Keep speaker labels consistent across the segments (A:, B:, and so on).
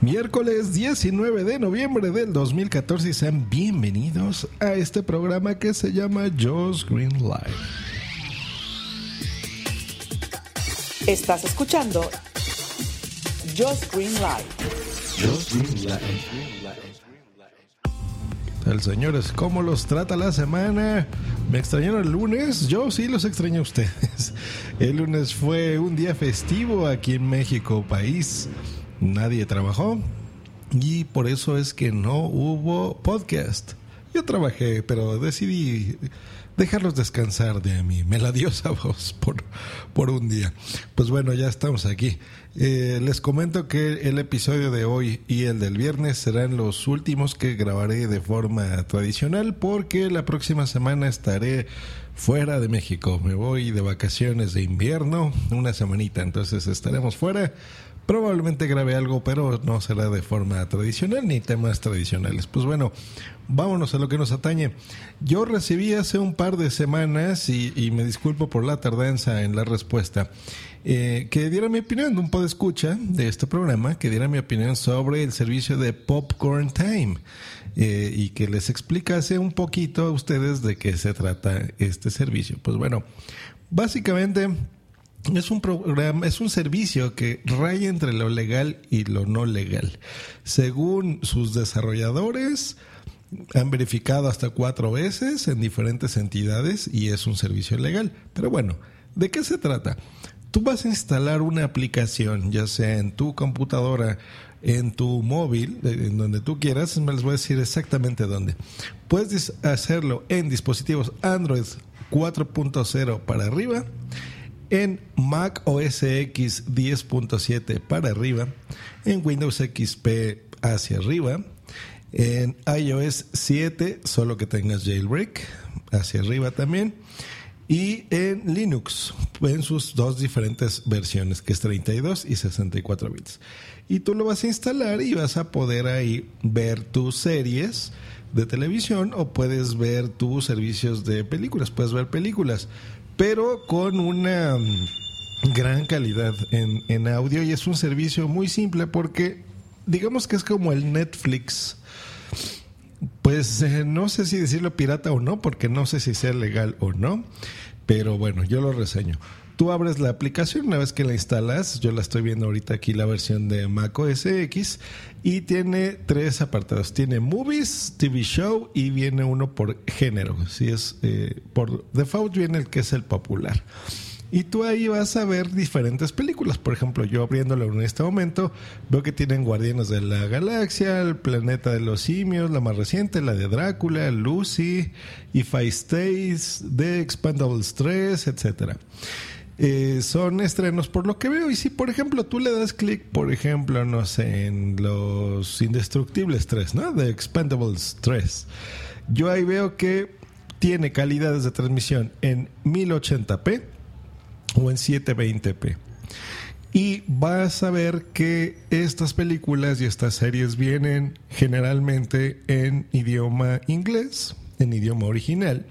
A: Miércoles 19 de noviembre del 2014 y sean bienvenidos a este programa que se llama Joe's Green Live.
B: Estás escuchando Joe's Green Live.
A: Joe's Green Live. El señores, ¿cómo los trata la semana? ¿Me extrañaron el lunes? Yo sí los extrañé a ustedes. El lunes fue un día festivo aquí en México, país. Nadie trabajó y por eso es que no hubo podcast. Yo trabajé, pero decidí dejarlos descansar de mi melodiosa voz por, por un día. Pues bueno, ya estamos aquí. Eh, les comento que el episodio de hoy y el del viernes serán los últimos que grabaré de forma tradicional porque la próxima semana estaré fuera de México. Me voy de vacaciones de invierno, una semanita, entonces estaremos fuera Probablemente grabe algo, pero no será de forma tradicional ni temas tradicionales. Pues bueno, vámonos a lo que nos atañe. Yo recibí hace un par de semanas, y, me disculpo por la tardanza en la respuesta, eh, que diera mi opinión, un poco de escucha de este programa, que diera mi opinión sobre el servicio de Popcorn Time. Eh, y que les explicase un poquito a ustedes de qué se trata este servicio. Pues bueno, básicamente es un programa, es un servicio que raya entre lo legal y lo no legal. Según sus desarrolladores, han verificado hasta cuatro veces en diferentes entidades y es un servicio legal. Pero bueno, ¿de qué se trata? Tú vas a instalar una aplicación, ya sea en tu computadora, en tu móvil, en donde tú quieras, me les voy a decir exactamente dónde. Puedes hacerlo en dispositivos Android 4.0 para arriba en Mac OS X 10.7 para arriba, en Windows XP hacia arriba, en iOS 7, solo que tengas jailbreak, hacia arriba también, y en Linux, en sus dos diferentes versiones, que es 32 y 64 bits. Y tú lo vas a instalar y vas a poder ahí ver tus series de televisión o puedes ver tus servicios de películas, puedes ver películas pero con una mm, gran calidad en, audio y es un servicio muy simple porque digamos que es como el Netflix. Pues eh, no sé si decirlo pirata o no, porque no sé si sea legal o no, pero bueno, yo lo reseño. Tú abres la aplicación una vez que la instalas, yo la estoy viendo ahorita aquí la versión de Mac OS X y tiene tres apartados. Tiene Movies, TV Show y viene uno por género. Si es eh, por default viene el que es el popular. Y tú ahí vas a ver diferentes películas. Por ejemplo, yo abriéndolo en este momento, veo que tienen Guardianes de la Galaxia, El Planeta de los Simios, la más reciente, la de Drácula, Lucy, If I Stays, The Expandables 3, etcétera. Eh, son estrenos por lo que veo. Y si, por ejemplo, tú le das clic, por ejemplo, no sé, en los Indestructibles 3, ¿no? De Expendables 3. Yo ahí veo que tiene calidades de transmisión en 1080p o en 720p. Y vas a ver que estas películas y estas series vienen generalmente en idioma inglés, en idioma original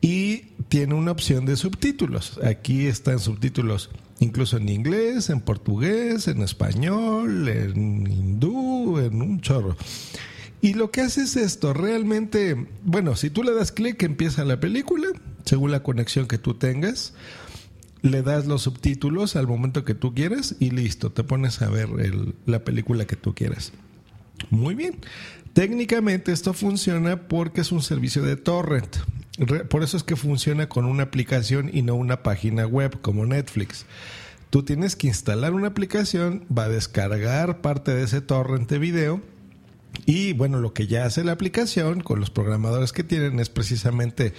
A: y tiene una opción de subtítulos. Aquí están subtítulos incluso en inglés, en portugués, en español, en hindú, en un chorro. Y lo que hace es esto, realmente, bueno, si tú le das clic empieza la película, según la conexión que tú tengas, le das los subtítulos al momento que tú quieras y listo, te pones a ver la película que tú quieras. Muy bien. Técnicamente esto funciona porque es un servicio de torrent. Por eso es que funciona con una aplicación y no una página web como Netflix. Tú tienes que instalar una aplicación, va a descargar parte de ese torrent de video y bueno, lo que ya hace la aplicación con los programadores que tienen es precisamente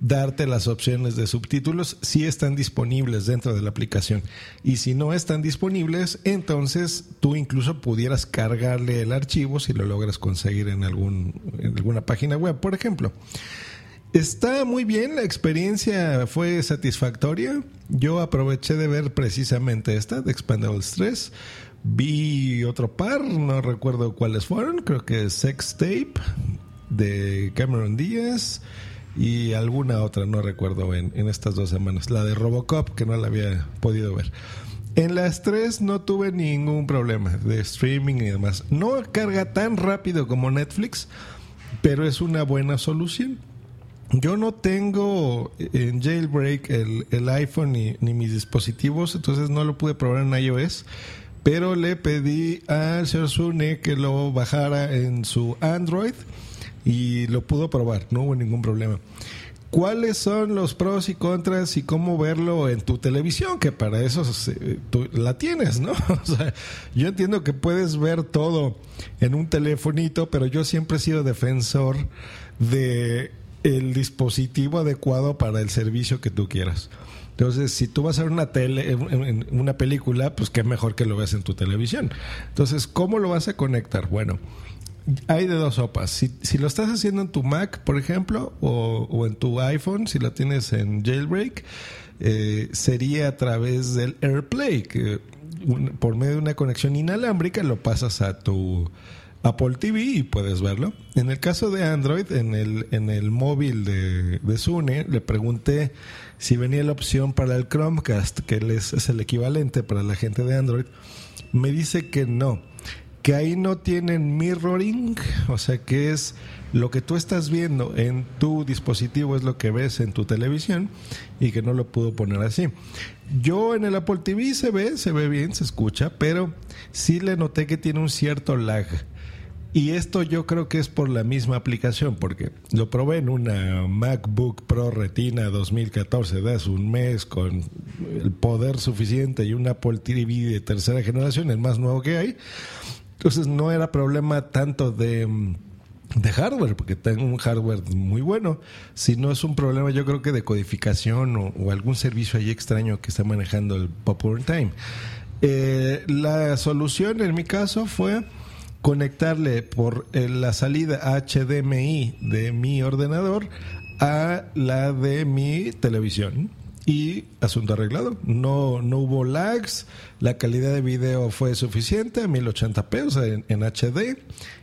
A: darte las opciones de subtítulos si están disponibles dentro de la aplicación. Y si no están disponibles, entonces tú incluso pudieras cargarle el archivo si lo logras conseguir en, algún, alguna página web, por ejemplo. Está muy bien, la experiencia fue satisfactoria. Yo aproveché de ver precisamente esta, de Expandables 3. Vi otro par, no recuerdo cuáles fueron, creo que Sex Tape de Cameron Díaz y alguna otra, no recuerdo en, en estas dos semanas. La de Robocop, que no la había podido ver. En las tres no tuve ningún problema de streaming y demás. No carga tan rápido como Netflix, pero es una buena solución. Yo no tengo en jailbreak el, iPhone ni, ni, mis dispositivos, entonces no lo pude probar en iOS, pero le pedí al señor Sune que lo bajara en su Android y lo pudo probar, no hubo ningún problema. ¿Cuáles son los pros y contras y cómo verlo en tu televisión? Que para eso tú la tienes, ¿no? O sea, yo entiendo que puedes ver todo en un telefonito, pero yo siempre he sido defensor de el dispositivo adecuado para el servicio que tú quieras. Entonces, si tú vas a ver una tele, una película, pues qué mejor que lo veas en tu televisión. Entonces, ¿cómo lo vas a conectar? Bueno, hay de dos sopas. Si, lo estás haciendo en tu Mac, por ejemplo, o, en tu iPhone, si lo tienes en jailbreak, eh, sería a través del AirPlay, que por medio de una conexión inalámbrica lo pasas a tu Apple TV y puedes verlo. En el caso de Android, en el, en el móvil de, de Sune, le pregunté si venía la opción para el Chromecast, que es, es el equivalente para la gente de Android. Me dice que no que ahí no tienen mirroring, o sea que es lo que tú estás viendo en tu dispositivo es lo que ves en tu televisión y que no lo pudo poner así. Yo en el Apple TV se ve, se ve bien, se escucha, pero sí le noté que tiene un cierto lag. Y esto yo creo que es por la misma aplicación, porque lo probé en una MacBook Pro Retina 2014 de un mes con el poder suficiente y un Apple TV de tercera generación, el más nuevo que hay. Entonces no era problema tanto de, de hardware, porque tengo un hardware muy bueno, sino es un problema yo creo que de codificación o, algún servicio ahí extraño que está manejando el Popular Time. Eh, la solución en mi caso fue conectarle por eh, la salida HDMI de mi ordenador a la de mi televisión y asunto arreglado. No, no hubo lags, la calidad de video fue suficiente, 1080p en, HD,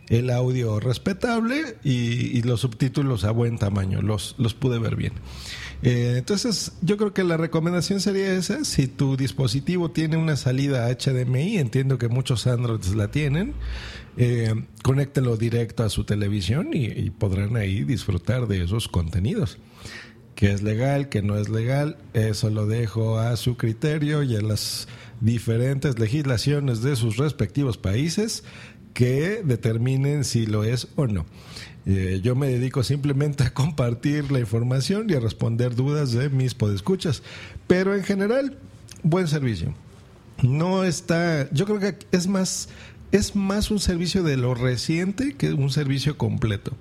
A: el audio respetable y, los subtítulos a buen tamaño, los, los pude ver bien. Eh, entonces, yo creo que la recomendación sería esa. Si tu dispositivo tiene una salida HDMI, entiendo que muchos Androids la tienen, eh, conéctelo directo a su televisión y podrán ahí disfrutar de esos contenidos que es legal, que no es legal, eso lo dejo a su criterio y a las diferentes legislaciones de sus respectivos países que determinen si lo es o no. Eh, yo me dedico simplemente a compartir la información y a responder dudas de mis podescuchas, pero en general, buen servicio. No está, yo creo que es más es más un servicio de lo reciente que un servicio completo.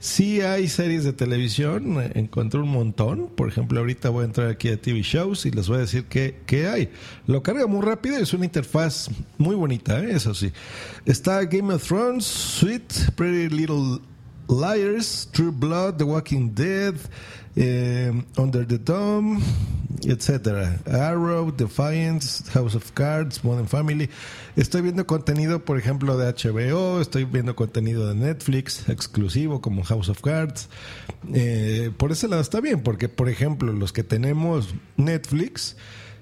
A: Sí hay series de televisión, encontré un montón. Por ejemplo, ahorita voy a entrar aquí a TV Shows y les voy a decir qué, hay. Lo carga muy rápido es una interfaz muy bonita, ¿eh? eso sí. Está Game of Thrones, Sweet, Pretty Little Liars, True Blood, The Walking Dead, eh, Under the Dome, etcétera. Arrow, Defiance, House of Cards, Modern Family. Estoy viendo contenido, por ejemplo, de HBO, estoy viendo contenido de Netflix exclusivo como House of Cards. Eh, por ese lado está bien, porque, por ejemplo, los que tenemos Netflix,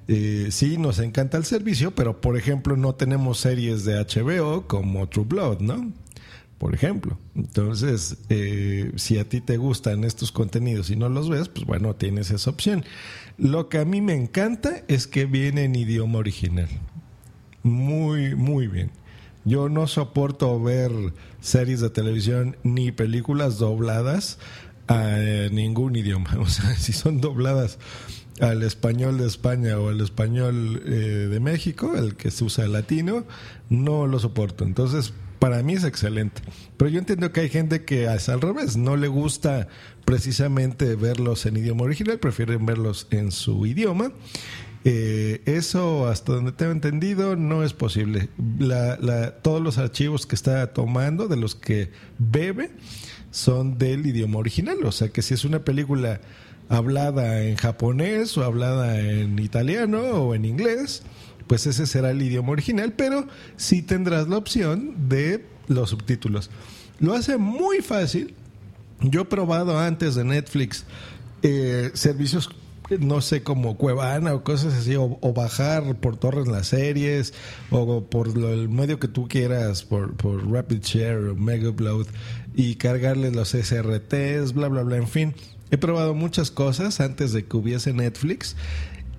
A: eh, sí nos encanta el servicio, pero, por ejemplo, no tenemos series de HBO como True Blood, ¿no? Por ejemplo. Entonces, eh, si a ti te gustan estos contenidos y no los ves, pues bueno, tienes esa opción. Lo que a mí me encanta es que viene en idioma original. Muy, muy bien. Yo no soporto ver series de televisión ni películas dobladas a ningún idioma. O sea, si son dobladas al español de España o al español eh, de México, el que se usa latino, no lo soporto. Entonces, para mí es excelente. Pero yo entiendo que hay gente que es al revés, no le gusta precisamente verlos en idioma original, prefieren verlos en su idioma. Eh, eso, hasta donde tengo entendido, no es posible. todos los archivos que está tomando, de los que bebe, son del idioma original. O sea que si es una película hablada en japonés o hablada en italiano o en inglés, pues ese será el idioma original, pero sí tendrás la opción de los subtítulos. Lo hace muy fácil. Yo he probado antes de Netflix eh, servicios no sé, como Cuevana o cosas así, o, bajar por torres las series, o por el medio que tú quieras, por, por Rapid Share o Mega Upload, y cargarles los SRTs, bla, bla, bla, en fin. He probado muchas cosas antes de que hubiese Netflix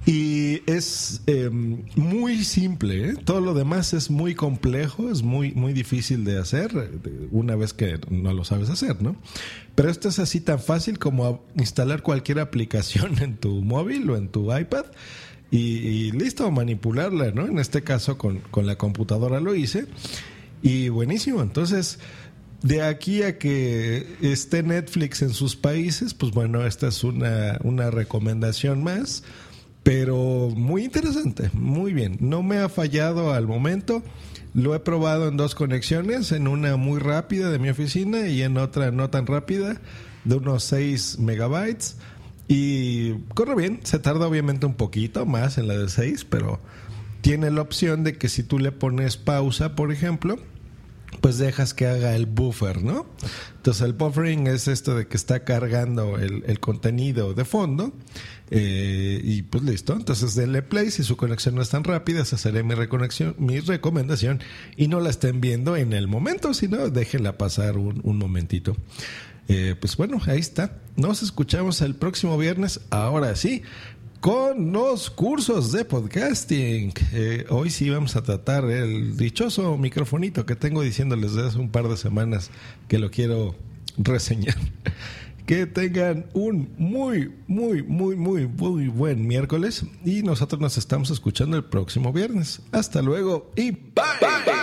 A: y es em, muy simple, ¿eh? todo lo demás es muy complejo, es muy, muy difícil de hacer una vez que no lo sabes hacer, ¿no? Pero esto es así tan fácil como instalar cualquier aplicación en tu móvil o en tu iPad y, listo, manipularla, ¿no? En este caso con, con la computadora lo hice y buenísimo, entonces de aquí a que esté Netflix en sus países, pues bueno, esta es una, una recomendación más. Pero muy interesante, muy bien. No me ha fallado al momento. Lo he probado en dos conexiones, en una muy rápida de mi oficina y en otra no tan rápida, de unos 6 megabytes. Y corre bien, se tarda obviamente un poquito más en la de 6, pero tiene la opción de que si tú le pones pausa, por ejemplo, pues dejas que haga el buffer, ¿no? Entonces el buffering es esto de que está cargando el, contenido de fondo eh, y pues listo. Entonces denle play, si su conexión no es tan rápida, esa será mi, reconexión, mi recomendación y no la estén viendo en el momento, sino déjenla pasar un, momentito. Eh, pues bueno, ahí está. Nos escuchamos el próximo viernes. Ahora sí, con los cursos de podcasting. Eh, hoy sí vamos a tratar el dichoso microfonito que tengo diciéndoles desde hace un par de semanas que lo quiero reseñar. Que tengan un muy, muy, muy, muy, muy buen miércoles y nosotros nos estamos escuchando el próximo viernes. Hasta luego y bye.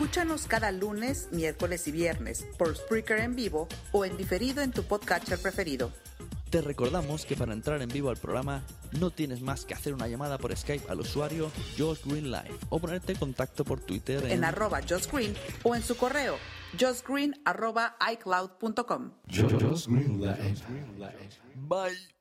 B: Escúchanos cada lunes, miércoles y viernes por Spreaker en vivo o en diferido en tu podcatcher preferido.
C: Te recordamos que para entrar en vivo al programa no tienes más que hacer una llamada por Skype al usuario Josh Green Live o ponerte en contacto por Twitter
B: en, arroba Josh Green o en su correo joshgreen arroba icloud.com.
A: Josh Green
C: Bye.